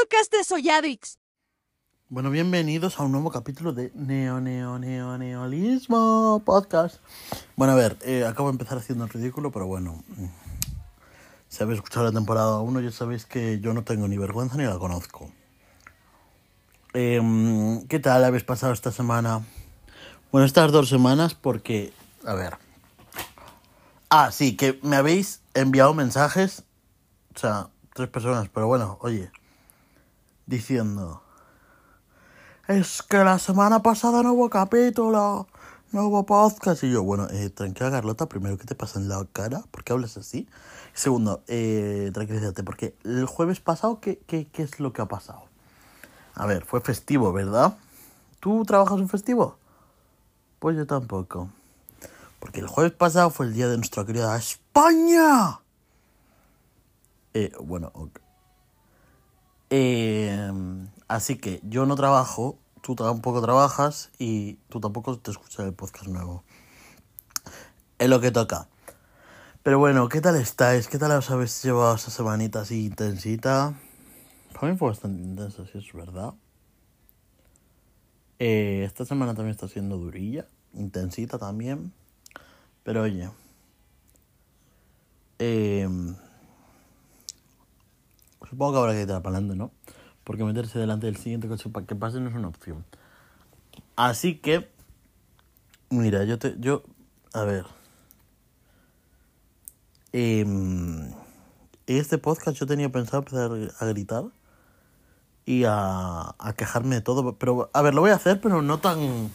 podcast de Soyadix. Bueno, bienvenidos a un nuevo capítulo de Neo Neo Neo Neolismo Podcast. Bueno, a ver, eh, acabo de empezar haciendo el ridículo, pero bueno. mm, Si habéis escuchado la temporada 1, ya sabéis que yo no tengo ni vergüenza ni la conozco. Em, ¿Qué tal habéis pasado esta semana? Bueno, estas dos semanas porque, a ver. Ah, sí, que me habéis enviado mensajes. O sea, tres personas, pero bueno, oye. Diciendo. Es que la semana pasada no hubo capítulo, no hubo podcast. Y yo, bueno, eh, tranquila Carlota, primero, ¿qué te pasa en la cara? ¿Por qué hablas así? Segundo, eh, tranquilízate, porque el jueves pasado, ¿qué, qué, ¿qué es lo que ha pasado? A ver, fue festivo, ¿verdad? ¿Tú trabajas un festivo? Pues yo tampoco. Porque el jueves pasado fue el día de nuestra querida España. Eh, bueno, ok. Eh, así que yo no trabajo, tú tampoco trabajas y tú tampoco te escuchas el podcast nuevo. Es lo que toca. Pero bueno, ¿qué tal estáis? ¿Qué tal os habéis llevado esa semanita así intensita? Para mí fue bastante intensa, si es verdad. Eh, esta semana también está siendo durilla, intensita también. Pero oye. Eh, supongo que habrá que para adelante, ¿no? Porque meterse delante del siguiente coche para que pase no es una opción. Así que. Mira, yo te. Yo. A ver. Em, este podcast yo tenía pensado empezar a gritar y a, a quejarme de todo. Pero, a ver, lo voy a hacer, pero no tan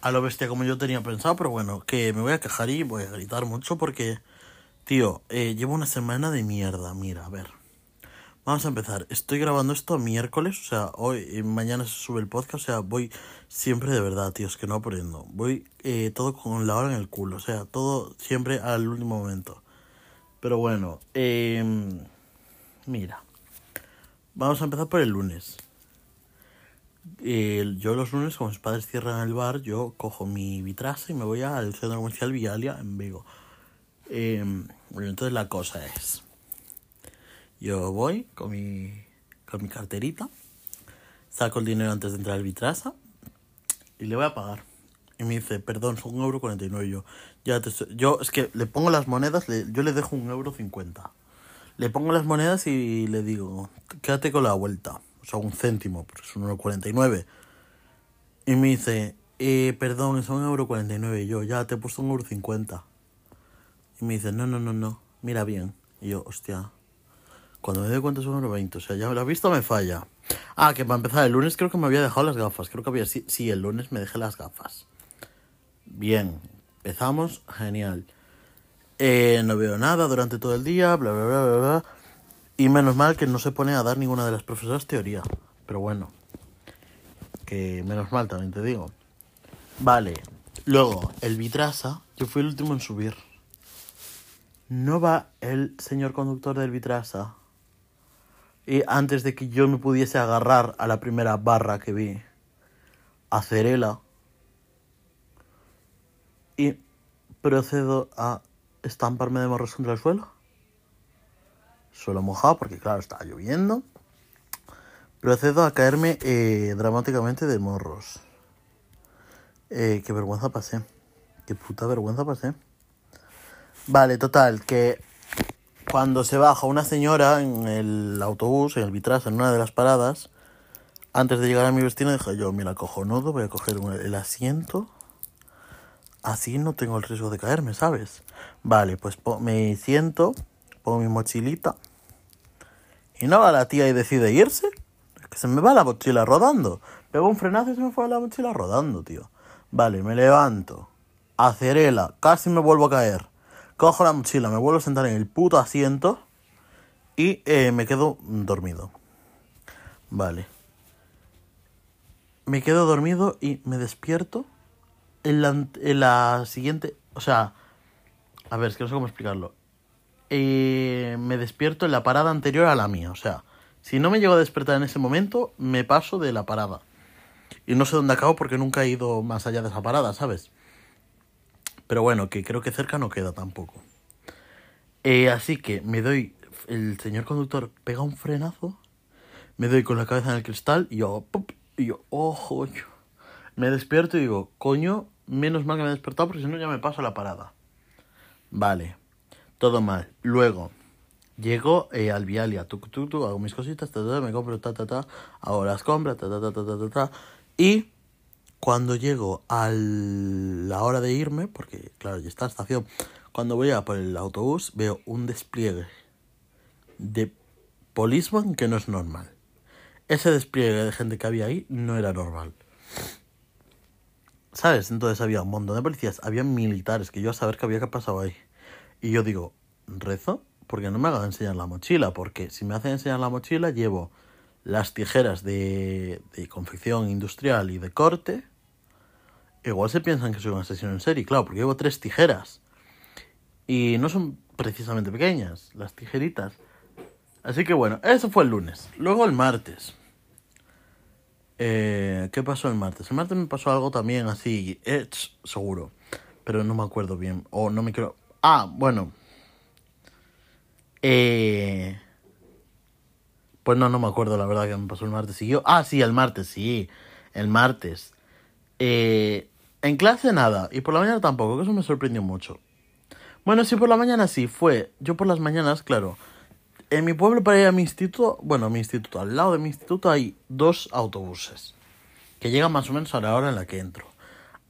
a lo bestia como yo tenía pensado. Pero bueno, que me voy a quejar y voy a gritar mucho porque, tío, eh, llevo una semana de mierda. Mira, a ver. Vamos a empezar. Estoy grabando esto miércoles, o sea, hoy, mañana se sube el podcast, o sea, voy siempre de verdad, tío, es que no aprendo. Voy eh, todo con la hora en el culo, o sea, todo siempre al último momento. Pero bueno, eh, mira. Vamos a empezar por el lunes. Yo los lunes, como mis padres cierran el bar, yo cojo mi vitrasa y me voy al centro comercial Vialia en Vigo. Eh, bueno, entonces la cosa es... Yo voy con mi, con mi carterita, saco el dinero antes de entrar al vitrasa y le voy a pagar. Y me dice, perdón, son un euro cuarenta y nueve. Yo, ya te yo es que le pongo las monedas, le- yo le dejo un euro cincuenta. Le pongo las monedas y le digo, quédate con la vuelta. O sea, un céntimo, porque es un euro cuarenta y me dice, eh, perdón, es un euro cuarenta y nueve. Yo, ya te he puesto un euro cincuenta. Y me dice, no, no, no, no, mira bien. Y yo, hostia, cuando me doy cuenta euro veinte. O sea, ya la vista me falla. Ah, que para empezar, el lunes creo que me había dejado las gafas. Creo que había, sí, sí, el lunes me dejé las gafas. Bien, empezamos, genial. Eh, no veo nada durante todo el día, bla, bla, bla, bla, bla. Y menos mal que no se pone a dar ninguna de las profesoras teoría. Pero bueno, que menos mal también te digo. Vale, luego, el Vitrasa, yo fui el último en subir. No va el señor conductor del Vitrasa. Y antes de que yo me pudiese agarrar a la primera barra que vi, a y procedo a estamparme de morros contra el suelo. Suelo mojado porque claro, está lloviendo. Procedo a caerme eh, dramáticamente de morros. Eh, qué vergüenza pasé. Qué puta vergüenza pasé. Vale, total, que cuando se baja una señora en el autobús, en el vitras, en una de las paradas, antes de llegar a mi destino dije yo, mira, cojonudo, voy a coger el asiento. Así no tengo el riesgo de caerme, ¿sabes? Vale, pues me siento, pongo mi mochilita. Y no va la tía y decide irse. Es que se me va la mochila rodando. Pego un frenazo y se me fue la mochila rodando, tío. Vale, me levanto. Acerela, casi me vuelvo a caer. Cojo la mochila, me vuelvo a sentar en el puto asiento. Y eh, me quedo dormido. Vale. Me quedo dormido y me despierto en la, en la siguiente... O sea... A ver, es que no sé cómo explicarlo. Eh, me despierto en la parada anterior a la mía. O sea, si no me llego a despertar en ese momento, me paso de la parada. Y no sé dónde acabo porque nunca he ido más allá de esa parada, ¿sabes? Pero bueno, que creo que cerca no queda tampoco. Eh, así que me doy. El señor conductor pega un frenazo, Me doy con la cabeza en el cristal y yo, ¡pup! y yo, ojo, oh, me despierto y digo, coño, menos mal que me he despertado porque si no ya me paso la parada. Vale, todo mal. Luego, llego eh, al Vialia, tu, tu, tu, hago mis cositas, ta, ta, me compro, ta, ta, ta, hago las compras, ta, ta, ta, ta, ta, ta, ta, y cuando llego a la hora de irme, porque claro, ya está la estación, cuando voy a por el autobús veo un despliegue de policeman que no es normal. Ese despliegue de gente que había ahí no era normal. ¿Sabes? Entonces había un montón de policías, había militares, que yo a saber qué había que pasado ahí. Y yo digo, rezo, porque no me hagan enseñar la mochila, porque si me hacen enseñar la mochila llevo las tijeras de, de confección industrial y de corte, igual se piensan que soy un asesino en serie, claro, porque llevo tres tijeras. Y no son precisamente pequeñas, las tijeritas. Así que bueno, eso fue el lunes. Luego el martes. Eh, ¿Qué pasó el martes? El martes me pasó algo también así, seguro, pero no me acuerdo bien. O no me quiero... Ah, bueno. Eh... Pues no, no me acuerdo la verdad que me pasó el martes. Yo, ah, sí, el martes, sí. El martes. Eh, en clase nada. Y por la mañana tampoco, que eso me sorprendió mucho. Bueno, sí, por la mañana sí, fue. Yo por las mañanas, claro. En mi pueblo para ir a mi instituto, bueno, mi instituto, al lado de mi instituto hay dos autobuses. Que llegan más o menos a la hora en la que entro.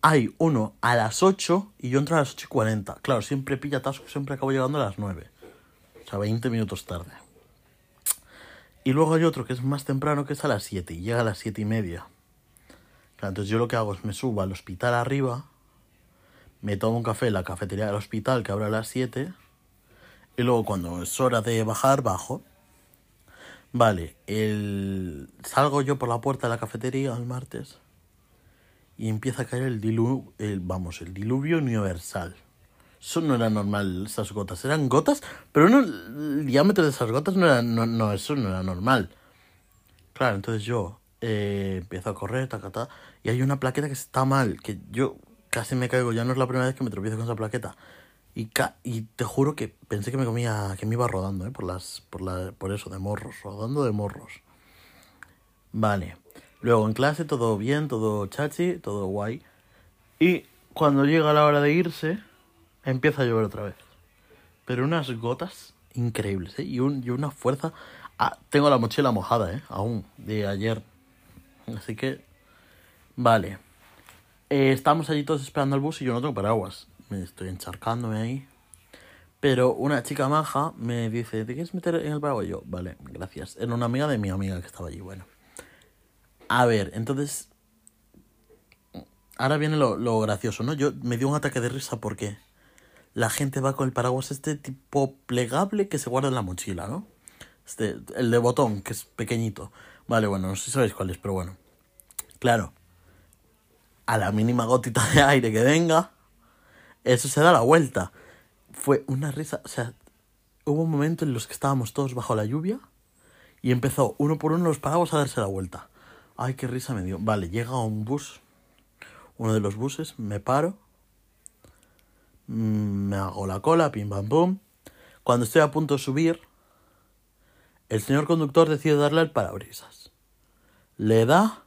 Hay uno a las 8 y yo entro a las 8 y 40. Claro, siempre pilla tasco, siempre acabo llegando a las 9. O sea, 20 minutos tarde. Y luego hay otro que es más temprano, que es a las 7 y llega a las 7 y media. entonces yo lo que hago es me subo al hospital arriba, me tomo un café en la cafetería del hospital que abre a las 7 y luego cuando es hora de bajar, bajo. Vale, el... salgo yo por la puerta de la cafetería el martes y empieza a caer el diluvio, el, vamos, el diluvio universal. Eso no era normal, esas gotas. Eran gotas, pero no, el diámetro de esas gotas no era, no, eso no era normal. Claro, entonces yo eh, empiezo a correr, ta y hay una plaqueta que está mal, que yo casi me caigo, ya no es la primera vez que me tropiezo con esa plaqueta. Y, y te juro que pensé que me comía, que me iba rodando, ¿eh? Por, las, por, la, por eso, de morros, rodando de morros. Vale. Luego en clase todo bien, todo chachi, todo guay. Y cuando llega la hora de irse, empieza a llover otra vez. Pero unas gotas increíbles, ¿eh? Y, un, y una fuerza... Ah, tengo la mochila mojada, ¿eh? Aún, de ayer. Así que... Vale. Eh, estamos allí todos esperando el bus y yo no tengo paraguas. Me estoy encharcándome ahí. Pero una chica maja me dice, ¿te quieres meter en el paraguas? yo, vale, gracias. Era una amiga de mi amiga que estaba allí, bueno. A ver, entonces... Ahora viene lo, lo gracioso, ¿no? Yo me dio un ataque de risa porque la gente va con el paraguas este tipo plegable que se guarda en la mochila, ¿no? Este, el de botón, que es pequeñito. Vale, bueno, no sé si sabéis cuál es, pero bueno. Claro. A la mínima gotita de aire que venga, eso se da la vuelta. Fue una risa, o sea, hubo un momento en los que estábamos todos bajo la lluvia y empezó uno por uno los paraguas a darse la vuelta. Ay, qué risa me dio. Vale, llega un bus, uno de los buses, me paro me hago la cola, pim pam pum. Cuando estoy a punto de subir, el señor conductor decide darle el parabrisas. Le da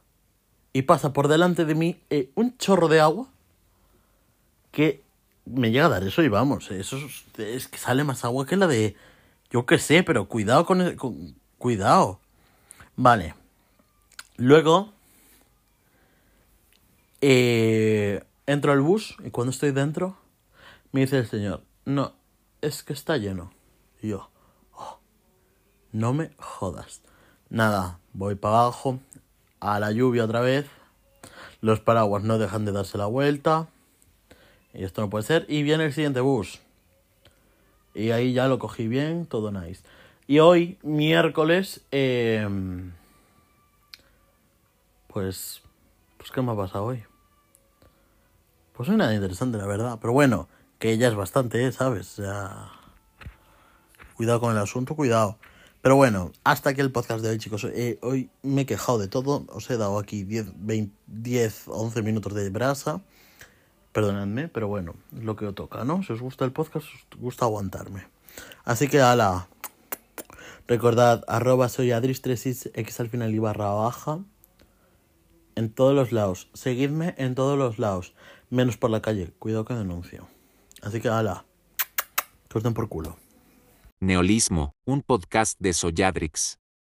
y pasa por delante de mí eh, un chorro de agua que me llega a dar eso y vamos, eso es, que sale más agua que la de yo qué sé, pero cuidado con, con cuidado. Vale. Luego eh, entro al bus y cuando estoy dentro me dice el señor, no, es que está lleno. Y yo, oh, no me jodas. Nada, voy para abajo, a la lluvia otra vez. Los paraguas no dejan de darse la vuelta. Y esto no puede ser. Y viene el siguiente bus. Y ahí ya lo cogí bien, todo nice. Y hoy, miércoles, em, pues, pues, ¿qué me ha pasado hoy? Pues no hay nada interesante, la verdad. Pero bueno, que ya es bastante, ¿eh? ¿sabes? Cuidado con el asunto, cuidado. Pero bueno, hasta aquí el podcast de hoy, chicos. Eh, hoy me he quejado de todo. Os he dado aquí 10, 20, 10, 11 minutos de brasa. Perdonadme, pero bueno, es lo que os toca, ¿no? Si os gusta el podcast, os gusta aguantarme. Así que, ala. Recordad, arroba soy adris36x al final y barra baja. En todos los lados. Seguidme en todos los lados. Menos por la calle. Cuidado que denuncio. Así que, ala, corten por culo. Neolismo, un podcast de Soyadrix.